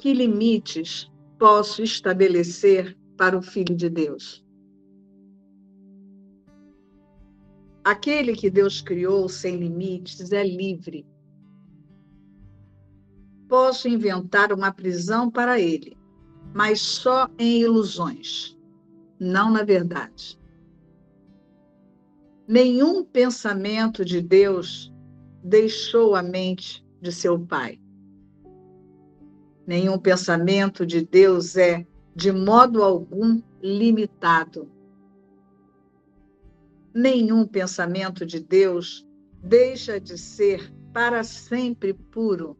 que limites posso estabelecer para o Filho de Deus? Aquele que Deus criou sem limites é livre. Posso inventar uma prisão para ele, mas só em ilusões, não na verdade. Nenhum pensamento de Deus deixou a mente de seu Pai. Nenhum pensamento de Deus é, de modo algum, limitado. Nenhum pensamento de Deus deixa de ser para sempre puro.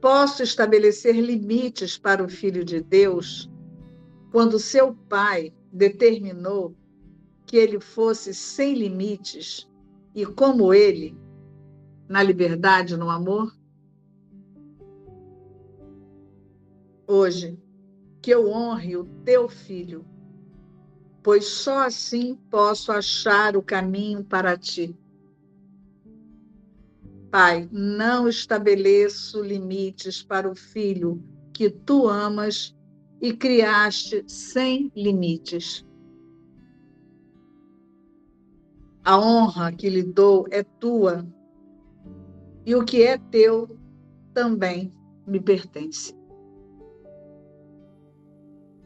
Posso estabelecer limites para o Filho de Deus quando seu Pai determinou que ele fosse sem limites e como ele, na liberdade, no amor? Hoje, que eu honre o teu filho, pois só assim posso achar o caminho para ti. Pai, não estabeleço limites para o filho que tu amas e criaste sem limites. A honra que lhe dou é tua, e o que é teu também me pertence.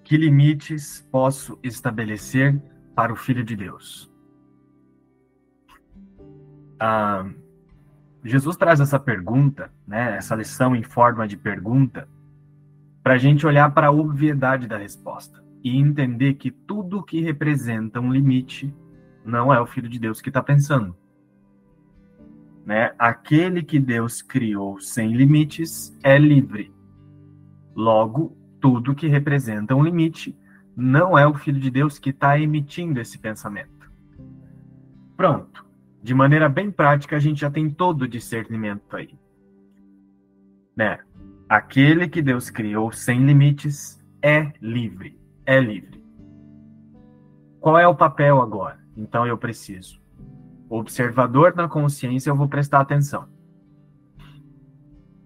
Que limites posso estabelecer para o Filho de Deus? Ah, Jesus traz essa pergunta, né, essa lição em forma de pergunta, para a gente olhar para a obviedade da resposta e entender que tudo que representa um limite não é o Filho de Deus que está pensando. Né? Aquele que Deus criou sem limites é livre. Logo, tudo que representa um limite não é o Filho de Deus que está emitindo esse pensamento. Pronto. De maneira bem prática, a gente já tem todo o discernimento aí. Né? Aquele que Deus criou sem limites é livre. É livre. Qual é o papel agora? Então eu preciso. Observador na consciência, eu vou prestar atenção.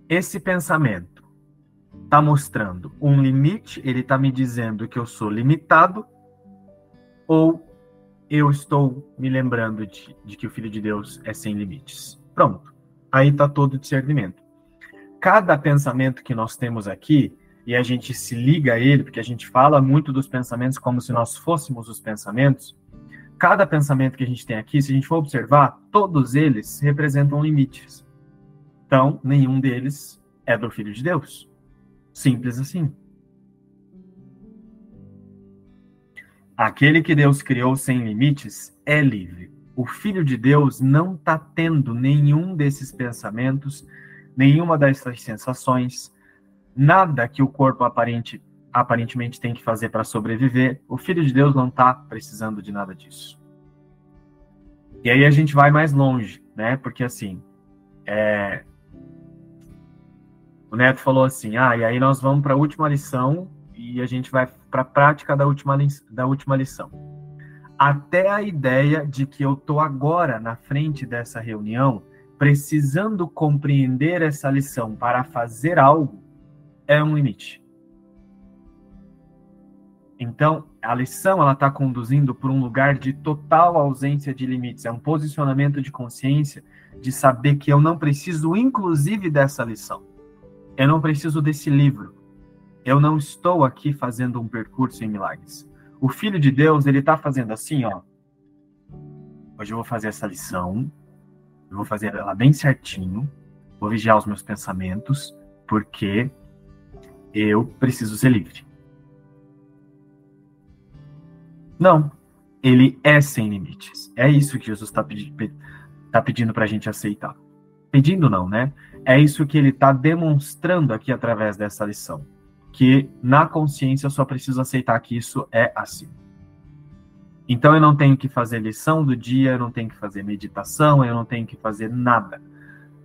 Esse pensamento está mostrando um limite, ele está me dizendo que eu sou limitado, ou eu estou me lembrando de, de que o Filho de Deus é sem limites. Pronto. Aí está todo o discernimento. Cada pensamento que nós temos aqui, e a gente se liga a ele, porque a gente fala muito dos pensamentos como se nós fôssemos os pensamentos, cada pensamento que a gente tem aqui, se a gente for observar, todos eles representam limites. Então, nenhum deles é do Filho de Deus. Simples assim. Aquele que Deus criou sem limites é livre. O Filho de Deus não está tendo nenhum desses pensamentos, nenhuma dessas sensações, nada que o corpo aparente aparentemente tem que fazer para sobreviver, o Filho de Deus não está precisando de nada disso. E aí a gente vai mais longe, né? Porque assim, é... o Neto falou assim: ah, e aí nós vamos para a última lição e a gente vai para a prática da última, da última lição. Até a ideia de que eu estou agora na frente dessa reunião, precisando compreender essa lição para fazer algo, é um limite. Então, a lição ela está conduzindo por um lugar de total ausência de limites. É um posicionamento de consciência de saber que eu não preciso, inclusive, dessa lição. Eu não preciso desse livro. Eu não estou aqui fazendo um percurso em milagres. O Filho de Deus ele está fazendo assim, ó. Hoje eu vou fazer essa lição. Eu vou fazer ela bem certinho. Vou vigiar os meus pensamentos, porque eu preciso ser livre. Não. Ele é sem limites. É isso que Jesus está pedi tá pedindo para a gente aceitar. Pedindo não, né? É isso que ele está demonstrando aqui através dessa lição. Que na consciência eu só preciso aceitar que isso é assim. Então eu não tenho que fazer lição do dia, eu não tenho que fazer meditação, eu não tenho que fazer nada.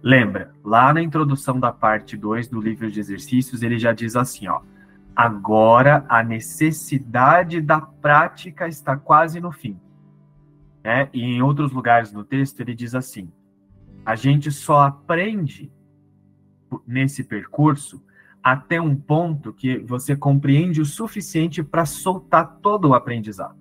Lembra, lá na introdução da parte 2 do livro de exercícios, ele já diz assim, ó: Agora a necessidade da prática está quase no fim. Né? E em outros lugares no texto ele diz assim: a gente só aprende nesse percurso até um ponto que você compreende o suficiente para soltar todo o aprendizado.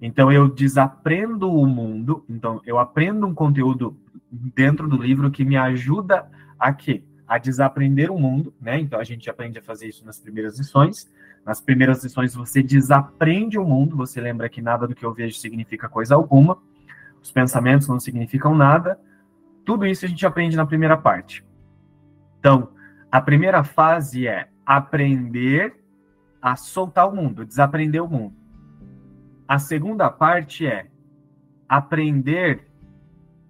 Então eu desaprendo o mundo, então eu aprendo um conteúdo dentro do livro que me ajuda a quê? A desaprender o mundo, né? Então a gente aprende a fazer isso nas primeiras lições. Nas primeiras lições você desaprende o mundo, você lembra que nada do que eu vejo significa coisa alguma. Os pensamentos não significam nada. Tudo isso a gente aprende na primeira parte. Então, a primeira fase é aprender a soltar o mundo, desaprender o mundo. A segunda parte é aprender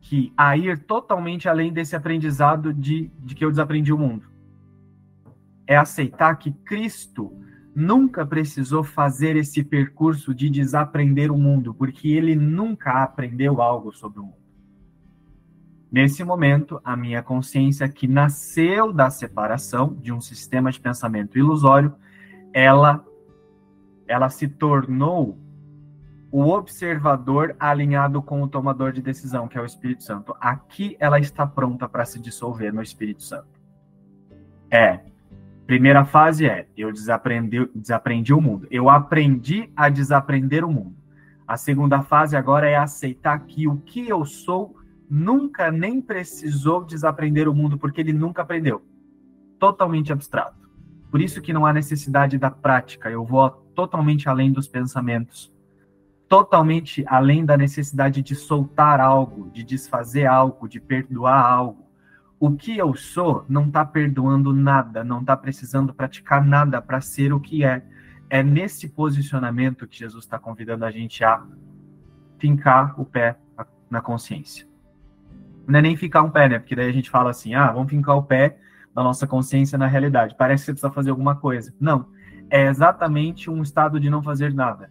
que a ir totalmente além desse aprendizado de, de que eu desaprendi o mundo. É aceitar que Cristo nunca precisou fazer esse percurso de desaprender o mundo, porque ele nunca aprendeu algo sobre o mundo. Nesse momento, a minha consciência, que nasceu da separação de um sistema de pensamento ilusório, ela, ela se tornou o observador alinhado com o tomador de decisão, que é o Espírito Santo. Aqui ela está pronta para se dissolver no Espírito Santo. É. Primeira fase é: eu desaprendi, desaprendi o mundo. Eu aprendi a desaprender o mundo. A segunda fase agora é aceitar que o que eu sou nunca nem precisou desaprender o mundo, porque ele nunca aprendeu. Totalmente abstrato. Por isso que não há necessidade da prática. Eu vou totalmente além dos pensamentos totalmente além da necessidade de soltar algo, de desfazer algo, de perdoar algo. O que eu sou não está perdoando nada, não está precisando praticar nada para ser o que é. É nesse posicionamento que Jesus está convidando a gente a fincar o pé na consciência. Não é nem ficar um pé, né? Porque daí a gente fala assim, ah, vamos fincar o pé na nossa consciência na realidade. Parece que você precisa fazer alguma coisa. Não. É exatamente um estado de não fazer nada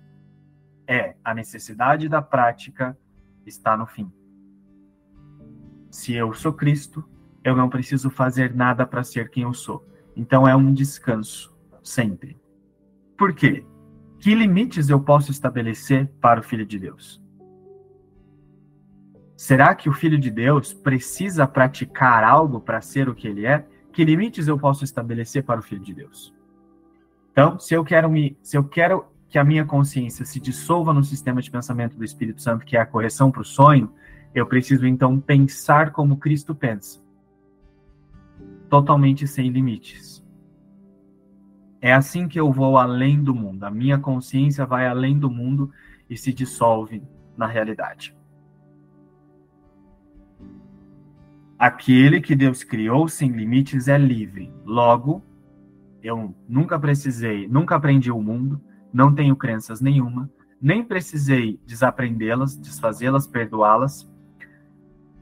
é a necessidade da prática está no fim. Se eu sou Cristo, eu não preciso fazer nada para ser quem eu sou. Então é um descanso, sempre. Por quê? Que limites eu posso estabelecer para o Filho de Deus? Será que o Filho de Deus precisa praticar algo para ser o que ele é? Que limites eu posso estabelecer para o Filho de Deus? Então, se eu quero me, se eu quero que a minha consciência se dissolva no sistema de pensamento do Espírito Santo, que é a correção para o sonho, eu preciso então pensar como Cristo pensa, totalmente sem limites. É assim que eu vou além do mundo. A minha consciência vai além do mundo e se dissolve na realidade. Aquele que Deus criou sem limites é livre. Logo, eu nunca precisei, nunca aprendi o mundo, não tenho crenças nenhuma, nem precisei desaprendê-las, desfazê-las, perdoá-las,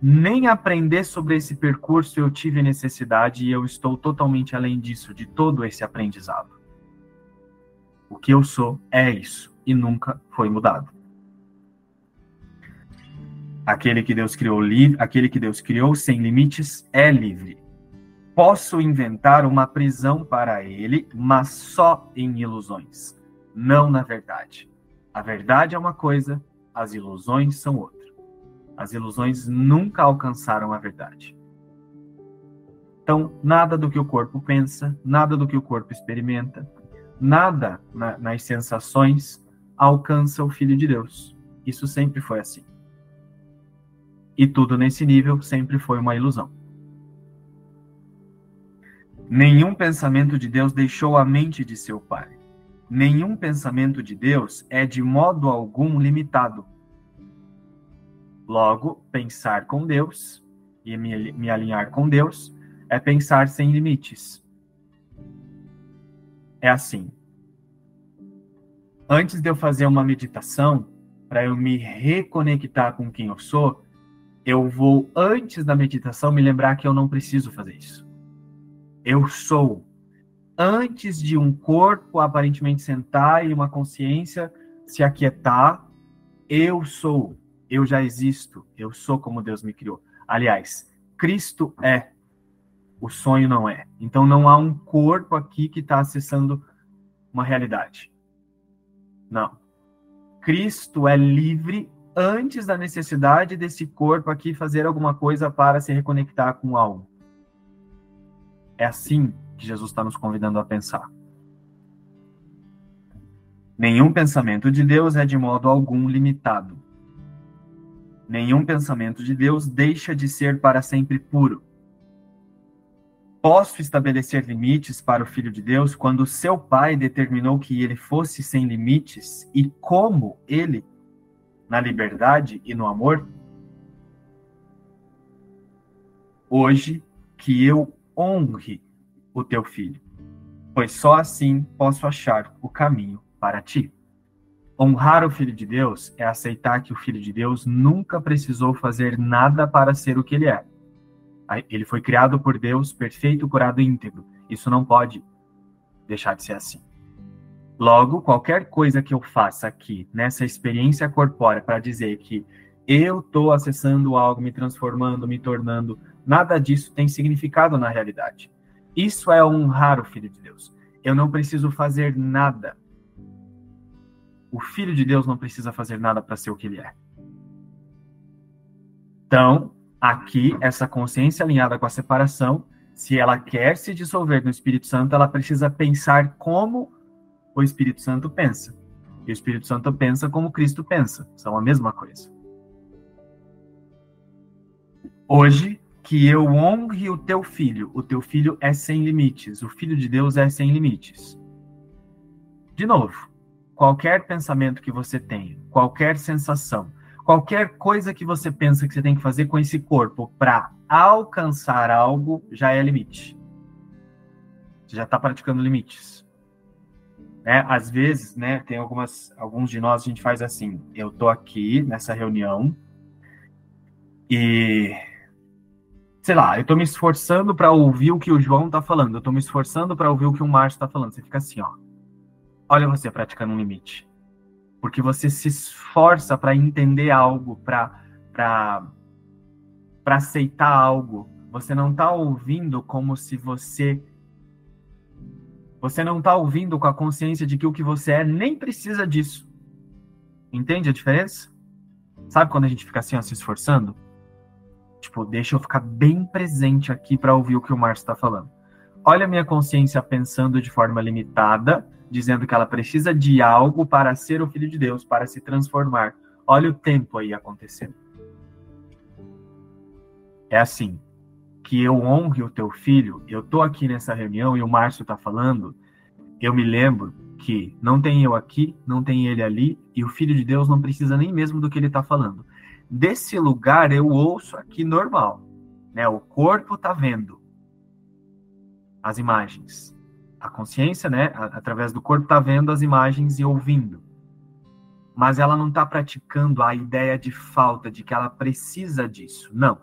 nem aprender sobre esse percurso eu tive necessidade e eu estou totalmente além disso, de todo esse aprendizado. O que eu sou é isso e nunca foi mudado. Aquele que Deus criou livre, aquele que Deus criou sem limites é livre. Posso inventar uma prisão para ele, mas só em ilusões não na verdade. A verdade é uma coisa, as ilusões são outra. As ilusões nunca alcançaram a verdade. Então, nada do que o corpo pensa, nada do que o corpo experimenta, nada na, nas sensações alcança o Filho de Deus. Isso sempre foi assim. E tudo nesse nível sempre foi uma ilusão. Nenhum pensamento de Deus deixou a mente de seu Pai nenhum pensamento de Deus é de modo algum limitado. Logo, pensar com Deus e me, me alinhar com Deus é pensar sem limites. É assim. Antes de eu fazer uma meditação, para eu me reconectar com quem eu sou, eu vou, antes da meditação, me lembrar que eu não preciso fazer isso. Eu sou antes de um corpo aparentemente sentar e uma consciência se aquietar, eu sou, eu já existo, eu sou como Deus me criou. Aliás, Cristo é, o sonho não é. Então não há um corpo aqui que está acessando uma realidade. Não. Cristo é livre antes da necessidade desse corpo aqui fazer alguma coisa para se reconectar com algo. É assim que Jesus está nos convidando a pensar. Nenhum pensamento de Deus é de modo algum limitado. Nenhum pensamento de Deus deixa de ser para sempre puro. Posso estabelecer limites para o Filho de Deus quando seu Pai determinou que ele fosse sem limites e como ele, na liberdade e no amor? Hoje, que eu honre o teu filho, pois só assim posso achar o caminho para ti. Honrar o Filho de Deus é aceitar que o Filho de Deus nunca precisou fazer nada para ser o que ele é. Ele foi criado por Deus, perfeito, curado e íntegro. Isso não pode deixar de ser assim. Logo, qualquer coisa que eu faça aqui, nessa experiência corpórea, para dizer que eu estou acessando algo, me transformando, me tornando, nada disso tem significado na realidade. Isso é honrar o Filho de Deus. Eu não preciso fazer nada o Filho de Deus não precisa fazer nada para ser o que ele é. Então, aqui, essa consciência alinhada com a separação, se ela quer se dissolver no Espírito Santo, ela precisa pensar como o Espírito Santo pensa. E o Espírito Santo pensa como Cristo pensa. São a mesma coisa. Hoje, que eu honre o teu filho. O teu filho é sem limites. O filho de Deus é sem limites. De novo, qualquer pensamento que você tem, qualquer sensação, qualquer coisa que você pensa que você tem que fazer com esse corpo para alcançar algo, já é limite. Você já está praticando limites. Né? Às vezes, né, tem algumas, alguns de nós a gente faz assim. Eu tô aqui nessa reunião e sei lá, eu tô me esforçando para ouvir o que o João tá falando, eu tô me esforçando para ouvir o que o Márcio tá falando. Você fica assim, ó. Olha você praticando um limite. Porque você se esforça para entender algo, para para aceitar algo. Você não está ouvindo como se você você não está ouvindo com a consciência de que o que você é nem precisa disso. Entende a diferença? Sabe quando a gente fica assim, ó, se esforçando? Tipo, deixa eu ficar bem presente aqui para ouvir o que o Márcio está falando. Olha a minha consciência pensando de forma limitada dizendo que ela precisa de algo para ser o filho de Deus, para se transformar. Olha o tempo aí acontecendo. É assim, que eu honre o teu filho, eu tô aqui nessa reunião e o Márcio tá falando, eu me lembro que não tem eu aqui, não tem ele ali, e o filho de Deus não precisa nem mesmo do que ele tá falando. Desse lugar eu ouço aqui normal, né? O corpo tá vendo as imagens a consciência, né, através do corpo, está vendo as imagens e ouvindo. Mas ela não está praticando a ideia de falta, de que ela precisa disso. Não.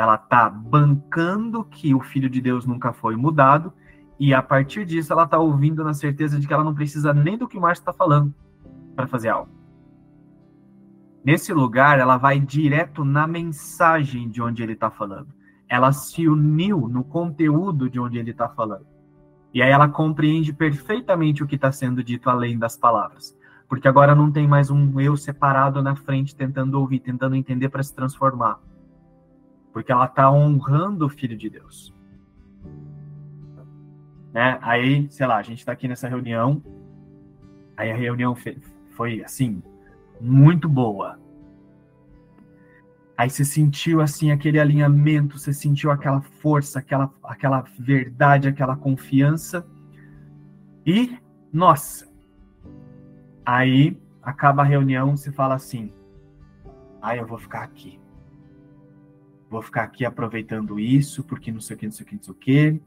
Ela está bancando que o Filho de Deus nunca foi mudado, e a partir disso ela está ouvindo na certeza de que ela não precisa nem do que o Márcio está falando para fazer algo. Nesse lugar, ela vai direto na mensagem de onde ele está falando. Ela se uniu no conteúdo de onde ele está falando. E aí ela compreende perfeitamente o que está sendo dito além das palavras. Porque agora não tem mais um eu separado na frente tentando ouvir, tentando entender para se transformar. Porque ela está honrando o Filho de Deus. Né? Aí, sei lá, a gente está aqui nessa reunião. Aí a reunião foi, assim, muito boa. Aí você sentiu assim aquele alinhamento, você sentiu aquela força, aquela, aquela verdade, aquela confiança. E, nossa, aí acaba a reunião, você fala assim: "Ah, eu vou ficar aqui. Vou ficar aqui aproveitando isso, porque não sei o que, não sei o que, não sei o que.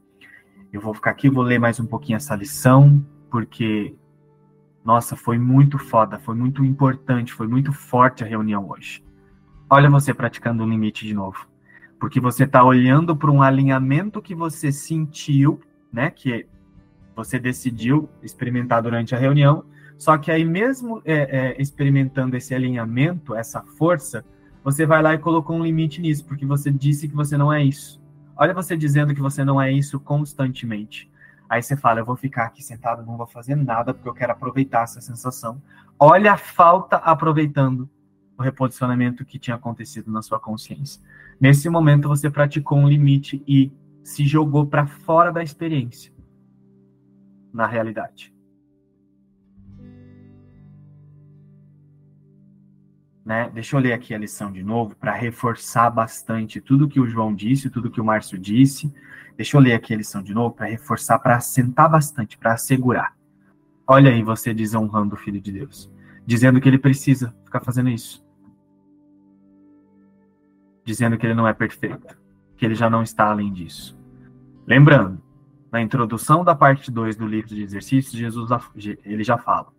Eu vou ficar aqui, vou ler mais um pouquinho essa lição, porque nossa, foi muito foda, foi muito importante, foi muito forte a reunião hoje. Olha você praticando um limite de novo. Porque você está olhando para um alinhamento que você sentiu, né? Que você decidiu experimentar durante a reunião. Só que aí, mesmo é, é, experimentando esse alinhamento, essa força, você vai lá e colocou um limite nisso, porque você disse que você não é isso. Olha você dizendo que você não é isso constantemente. Aí você fala, eu vou ficar aqui sentado, não vou fazer nada, porque eu quero aproveitar essa sensação. Olha a falta aproveitando o reposicionamento que tinha acontecido na sua consciência. Nesse momento, você praticou um limite e se jogou para fora da experiência, na realidade. Né? Deixa eu ler aqui a lição de novo para reforçar bastante tudo que o João disse, tudo que o Márcio disse. Deixa eu ler aqui a lição de novo para reforçar, para assentar bastante, para assegurar. Olha aí você desonrando o Filho de Deus, dizendo que ele precisa ficar fazendo isso. Dizendo que ele não é perfeito, que ele já não está além disso. Lembrando, na introdução da parte 2 do livro de exercícios, Jesus ele já fala: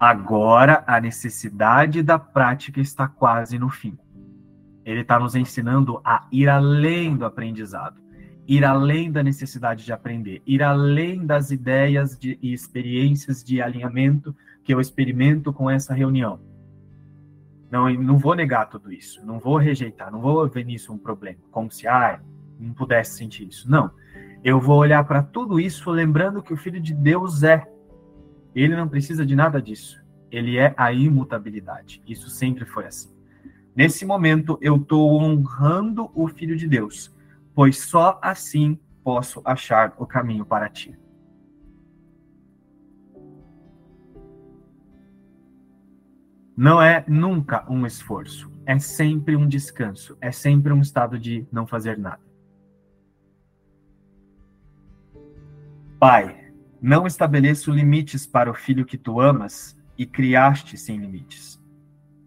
Agora a necessidade da prática está quase no fim. Ele está nos ensinando a ir além do aprendizado, ir além da necessidade de aprender, ir além das ideias de, e experiências de alinhamento que eu experimento com essa reunião. Não, não vou negar tudo isso, não vou rejeitar, não vou ver nisso um problema, como se ah, não pudesse sentir isso. Não. Eu vou olhar para tudo isso lembrando que o Filho de Deus é ele não precisa de nada disso. Ele é a imutabilidade. Isso sempre foi assim. Nesse momento, eu estou honrando o Filho de Deus, pois só assim posso achar o caminho para ti. Não é nunca um esforço, é sempre um descanso, é sempre um estado de não fazer nada. Pai, não estabeleço limites para o filho que tu amas e criaste sem limites.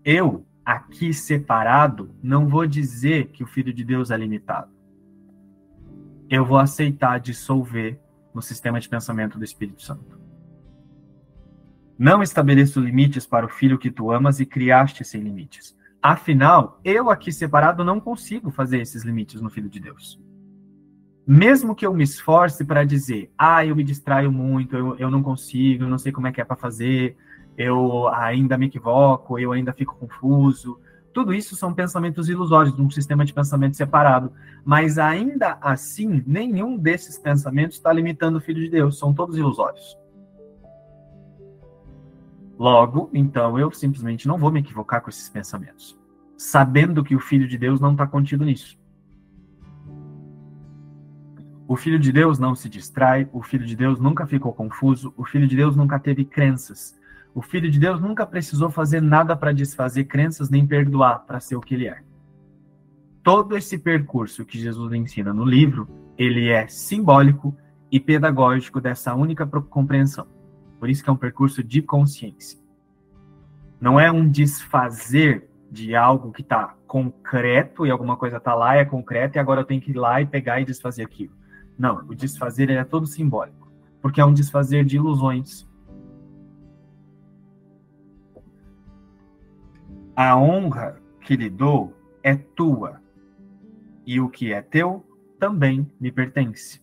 Eu, aqui separado, não vou dizer que o filho de Deus é limitado. Eu vou aceitar dissolver no sistema de pensamento do Espírito Santo. Não estabeleço limites para o filho que tu amas e criaste sem limites. Afinal, eu aqui separado não consigo fazer esses limites no filho de Deus mesmo que eu me esforce para dizer, ah, eu me distraio muito, eu, eu não consigo, eu não sei como é que é para fazer, eu ainda me equivoco, eu ainda fico confuso. Tudo isso são pensamentos ilusórios um sistema de pensamento separado. Mas ainda assim, nenhum desses pensamentos está limitando o Filho de Deus, são todos ilusórios. Logo, então, eu simplesmente não vou me equivocar com esses pensamentos, sabendo que o Filho de Deus não está contido nisso. O Filho de Deus não se distrai, o Filho de Deus nunca ficou confuso, o Filho de Deus nunca teve crenças. O Filho de Deus nunca precisou fazer nada para desfazer crenças nem perdoar para ser o que ele é. Todo esse percurso que Jesus ensina no livro, ele é simbólico e pedagógico dessa única compreensão. Por isso que é um percurso de consciência. Não é um desfazer de algo que está concreto e alguma coisa está lá, é concreto, e agora eu tenho que ir lá e pegar e desfazer aquilo. Não, o desfazer é todo simbólico, porque é um desfazer de ilusões. A honra que lhe dou é tua, e o que é teu também me pertence.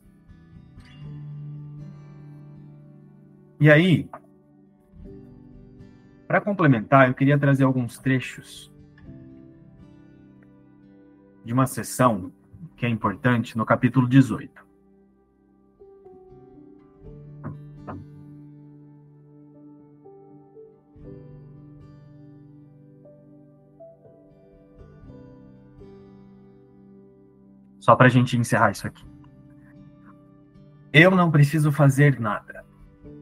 E aí, para complementar, eu queria trazer alguns trechos de uma sessão que é importante no capítulo 18. Só para a gente encerrar isso aqui. Eu não preciso fazer nada.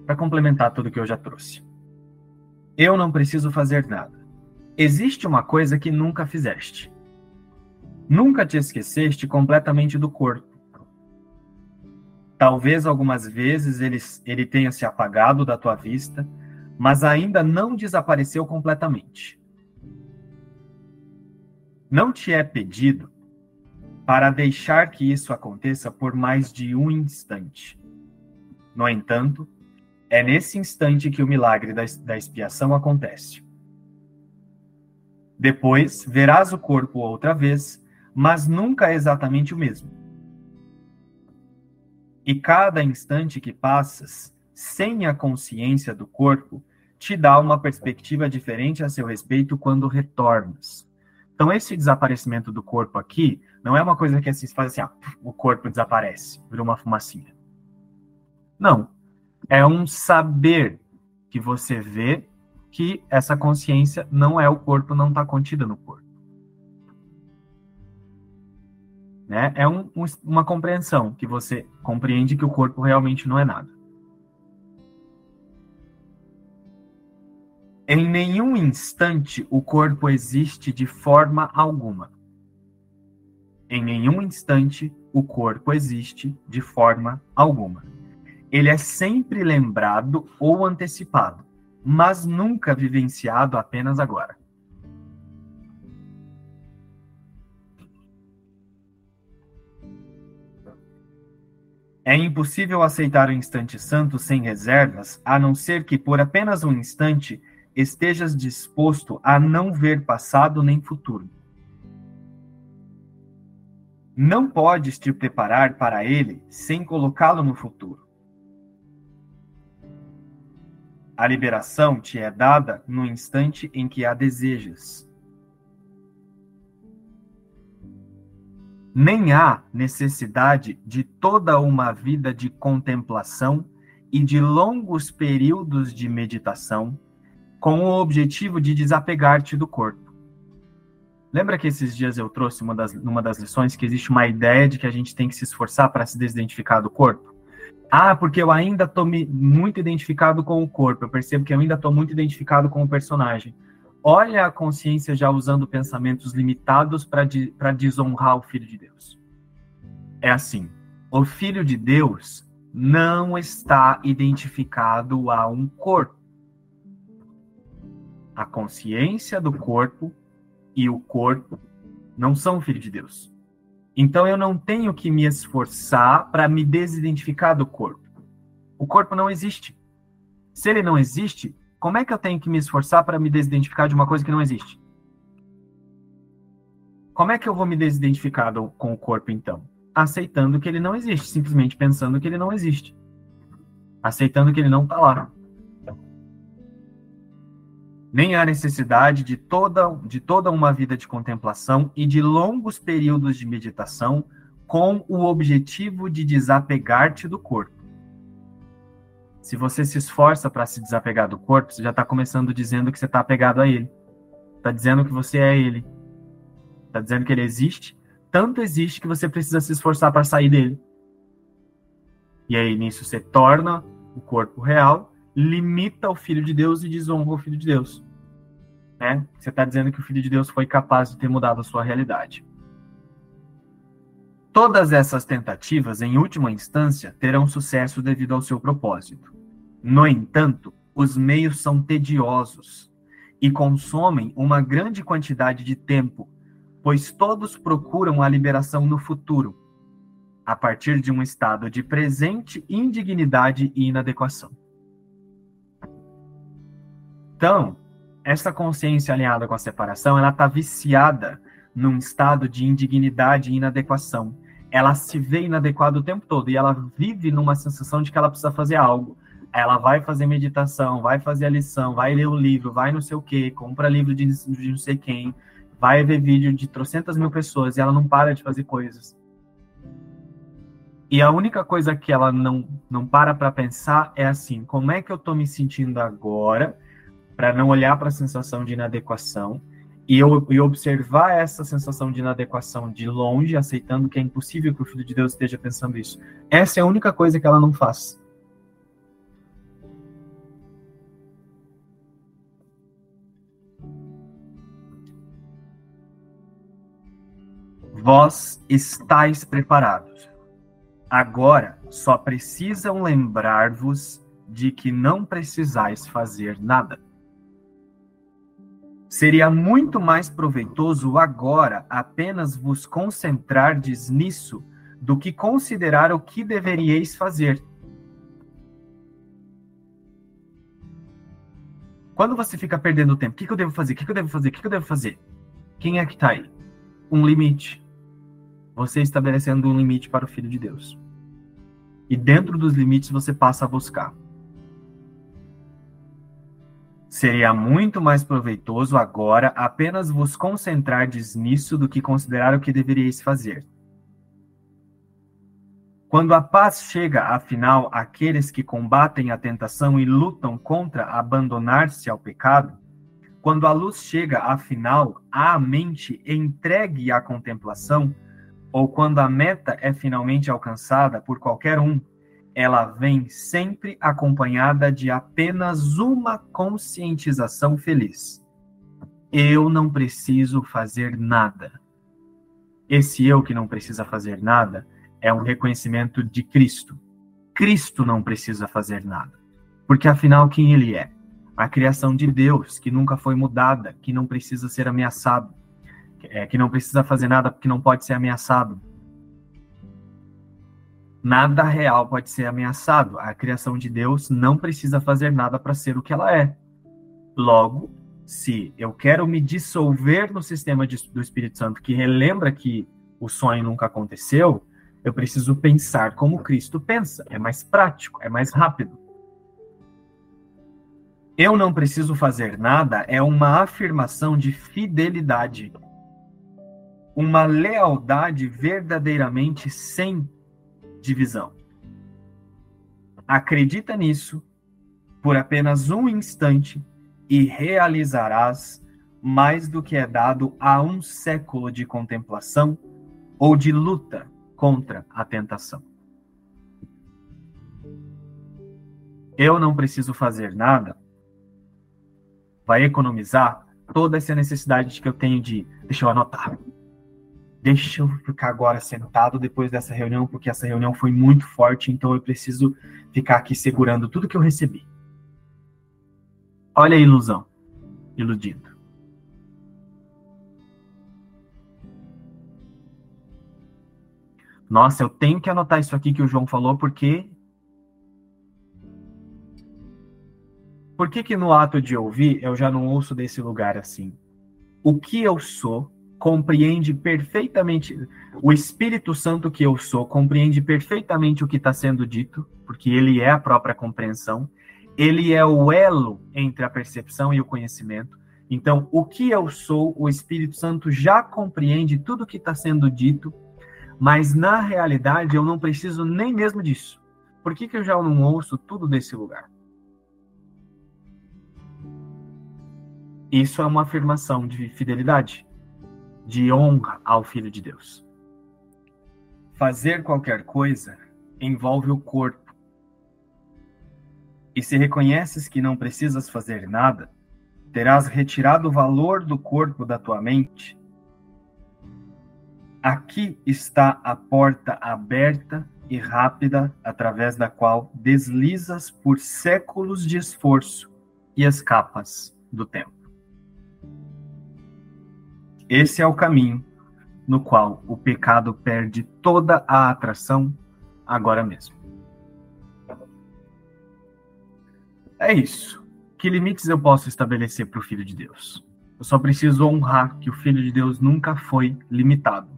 Para complementar tudo que eu já trouxe. Eu não preciso fazer nada. Existe uma coisa que nunca fizeste. Nunca te esqueceste completamente do corpo. Talvez algumas vezes ele, ele tenha se apagado da tua vista, mas ainda não desapareceu completamente. Não te é pedido para deixar que isso aconteça por mais de um instante. No entanto, é nesse instante que o milagre da, expiação acontece. Depois, verás o corpo outra vez, mas nunca é exatamente o mesmo. E cada instante que passas sem a consciência do corpo te dá uma perspectiva diferente a seu respeito quando retornas. Então, esse desaparecimento do corpo aqui não é uma coisa que assim, faz assim, ah, o corpo desaparece, virou uma fumacinha. Não. É um saber que você vê que essa consciência não é o corpo, não está contida no corpo. Né? É um, um, uma compreensão que você compreende que o corpo realmente não é nada. Em nenhum instante o corpo existe de forma alguma. Em nenhum instante o corpo existe de forma alguma. Ele é sempre lembrado ou antecipado, mas nunca vivenciado apenas agora. É impossível aceitar o instante santo sem reservas, a não ser que por apenas um instante estejas disposto a não ver passado nem futuro. Não podes te preparar para ele sem colocá-lo no futuro. A liberação te é dada no instante em que a desejas. nem há necessidade de toda uma vida de contemplação e de longos períodos de meditação com o objetivo de desapegar-te do corpo. Lembra que esses dias eu trouxe uma das, numa das lições que existe uma ideia de que a gente tem que se esforçar para se desidentificar do corpo? Ah, porque eu ainda estou muito identificado com o corpo, eu percebo que eu ainda estou muito identificado com o personagem olha a consciência já usando pensamentos limitados para de, desonrar o Filho de Deus. É assim: o Filho de Deus não está identificado a um corpo. A consciência do corpo e o corpo não são Filho de Deus. Então eu não tenho que me esforçar para me desidentificar do corpo. O corpo não existe. Se ele não existe, como é que eu tenho que me esforçar para me desidentificar de uma coisa que não existe? Como é que eu vou me desidentificar do, com o corpo, então? Aceitando que ele não existe, simplesmente pensando que ele não existe. Aceitando que ele não está lá. Nem há necessidade de toda, de toda uma vida de contemplação e de longos períodos de meditação com o objetivo de desapegar-te do corpo se você se esforça para se desapegar do corpo, você já está começando dizendo que você está apegado a ele. Está dizendo que você é ele. Está dizendo que ele existe. Tanto existe que você precisa se esforçar para sair dele. E aí nisso você torna o corpo real, limita o Filho de Deus e desonra o Filho de Deus. Né? Você está dizendo que o Filho de Deus foi capaz de ter mudado a sua realidade. Todas essas tentativas, em última instância, terão sucesso devido ao seu propósito. No entanto, os meios são tediosos e consomem uma grande quantidade de tempo, pois todos procuram a liberação no futuro, a partir de um estado de presente indignidade e inadequação. Então, essa consciência alinhada com a separação, ela está viciada num estado de indignidade e inadequação. Ela se vê inadequada o tempo todo e ela vive numa sensação de que ela precisa fazer algo ela vai fazer meditação, vai fazer a lição, vai ler o livro, vai não sei o que, compra livro de, de não sei quem, vai ver vídeo de trocentas mil pessoas e ela não para de fazer coisas. E a única coisa que ela não, não para para pensar é assim: como é que eu estou me sentindo agora, para não olhar para a sensação de inadequação e, e observar essa sensação de inadequação de longe, aceitando que é impossível que o Filho de Deus esteja pensando isso. Essa é a única coisa que ela não faz. Vós estáis preparados. Agora só precisam lembrar-vos de que não precisais fazer nada. Seria muito mais proveitoso agora apenas vos concentrardes nisso do que considerar o que deveríeis fazer. Quando você fica perdendo tempo, o que, eu devo fazer? O que, eu devo fazer? O que, eu devo fazer? Quem é que está aí? Um limite você estabelecendo um limite para o Filho de Deus. E dentro dos limites você passa a buscar. Seria muito mais proveitoso agora apenas vos concentrardes nisso do que considerar o que deveríeis fazer. Quando a paz chega, afinal, àqueles que combatem a tentação e lutam contra abandonar-se ao pecado, quando a luz chega, afinal, à mente entregue à contemplação, ou quando a meta é finalmente alcançada por qualquer um, ela vem sempre acompanhada de apenas uma conscientização feliz. Eu não preciso fazer nada. Esse eu que não precisa fazer nada é um reconhecimento de Cristo. Cristo não precisa fazer nada. Porque afinal, quem ele é? A criação de Deus, que nunca foi mudada, que não precisa ser ameaçado, é, que não precisa fazer nada porque não pode ser ameaçado. Nada real pode ser ameaçado. A criação de Deus não precisa fazer nada para ser o que ela é. Logo, se eu quero me dissolver no sistema de, do Espírito Santo, que relembra que o sonho nunca aconteceu, eu preciso pensar como Cristo pensa. É mais prático, é mais rápido. Eu não preciso fazer nada é uma afirmação de fidelidade. Uma lealdade verdadeiramente sem divisão. Acredita nisso por apenas um instante e realizarás mais do que é dado a um século de contemplação ou de luta contra a tentação. Eu não preciso fazer nada vai economizar toda essa necessidade que eu tenho de, deixa eu anotar. Deixa eu ficar agora sentado depois dessa reunião, porque essa reunião foi muito forte, então eu preciso ficar aqui segurando tudo que eu recebi. Olha a ilusão, iludido. Nossa, eu tenho que anotar isso aqui que o João falou, porque Por que, que no ato de ouvir eu já não ouço desse lugar assim? O que eu sou compreende perfeitamente, o Espírito Santo que eu sou compreende perfeitamente o que está sendo dito, porque ele é a própria compreensão, ele é o elo entre a percepção e o conhecimento. Então, o que eu sou, o Espírito Santo já compreende tudo o que está sendo dito, mas na realidade eu não preciso nem mesmo disso. Por que, que eu já não ouço tudo desse lugar? Isso é uma afirmação de fidelidade, de honra ao Filho de Deus. Fazer qualquer coisa envolve o corpo. E se reconheces que não precisas fazer nada, terás retirado o valor do corpo da tua mente. Aqui está a porta aberta e rápida através da qual deslizas por séculos de esforço e escapas do tempo. Esse é o caminho no qual o pecado perde toda a atração agora mesmo. É isso. Que limites eu posso estabelecer para o Filho de Deus? Eu só preciso honrar que o Filho de Deus nunca foi limitado.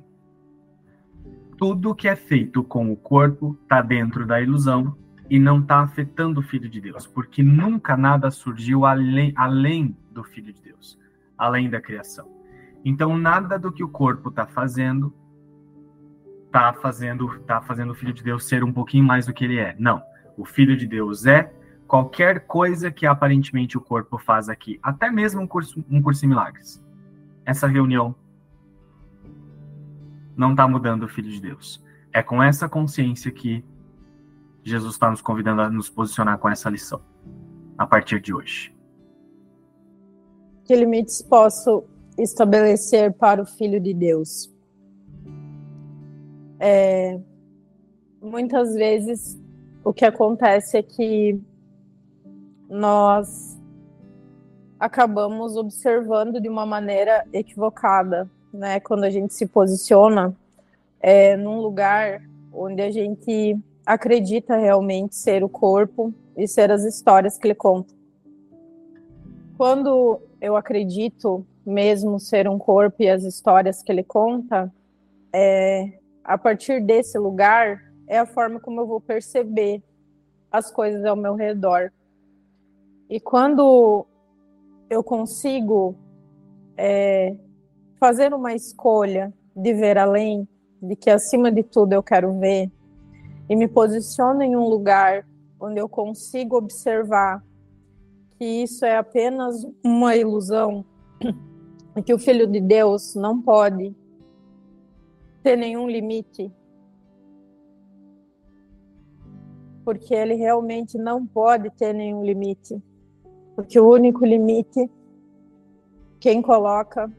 Tudo que é feito com o corpo está dentro da ilusão e não está afetando o Filho de Deus, porque nunca nada surgiu além, além do Filho de Deus, além da criação. Então nada do que o corpo está fazendo está fazendo tá fazendo o filho de Deus ser um pouquinho mais do que ele é. Não, o filho de Deus é qualquer coisa que aparentemente o corpo faz aqui, até mesmo um curso um curso em milagres. Essa reunião não está mudando o filho de Deus. É com essa consciência que Jesus está nos convidando a nos posicionar com essa lição a partir de hoje. Que limites posso estabelecer para o Filho de Deus. É, muitas vezes o que acontece é que nós acabamos observando de uma maneira equivocada, né? Quando a gente se posiciona é, num lugar onde a gente acredita realmente ser o corpo e ser as histórias que ele conta. Quando eu acredito mesmo ser um corpo e as histórias que ele conta, é, a partir desse lugar é a forma como eu vou perceber as coisas ao meu redor. E quando eu consigo é, fazer uma escolha de ver além, de que acima de tudo eu quero ver, e me posiciono em um lugar onde eu consigo observar que isso é apenas uma ilusão, que o Filho de Deus não pode ter nenhum limite. Porque ele realmente não pode ter nenhum limite. Porque o único limite, quem coloca,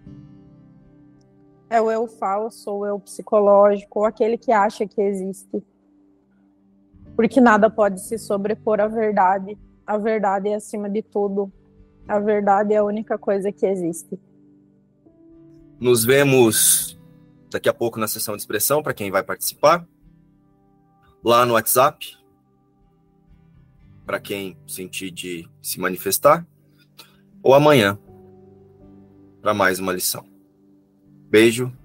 é o eu falso, ou eu psicológico, ou aquele que acha que existe. Porque nada pode se sobrepor à verdade. A verdade é acima de tudo. A verdade é a única coisa que existe. Nos vemos daqui a pouco na sessão de expressão para quem vai participar. Lá no WhatsApp, para quem sentir de se manifestar. Ou amanhã, para mais uma lição. Beijo,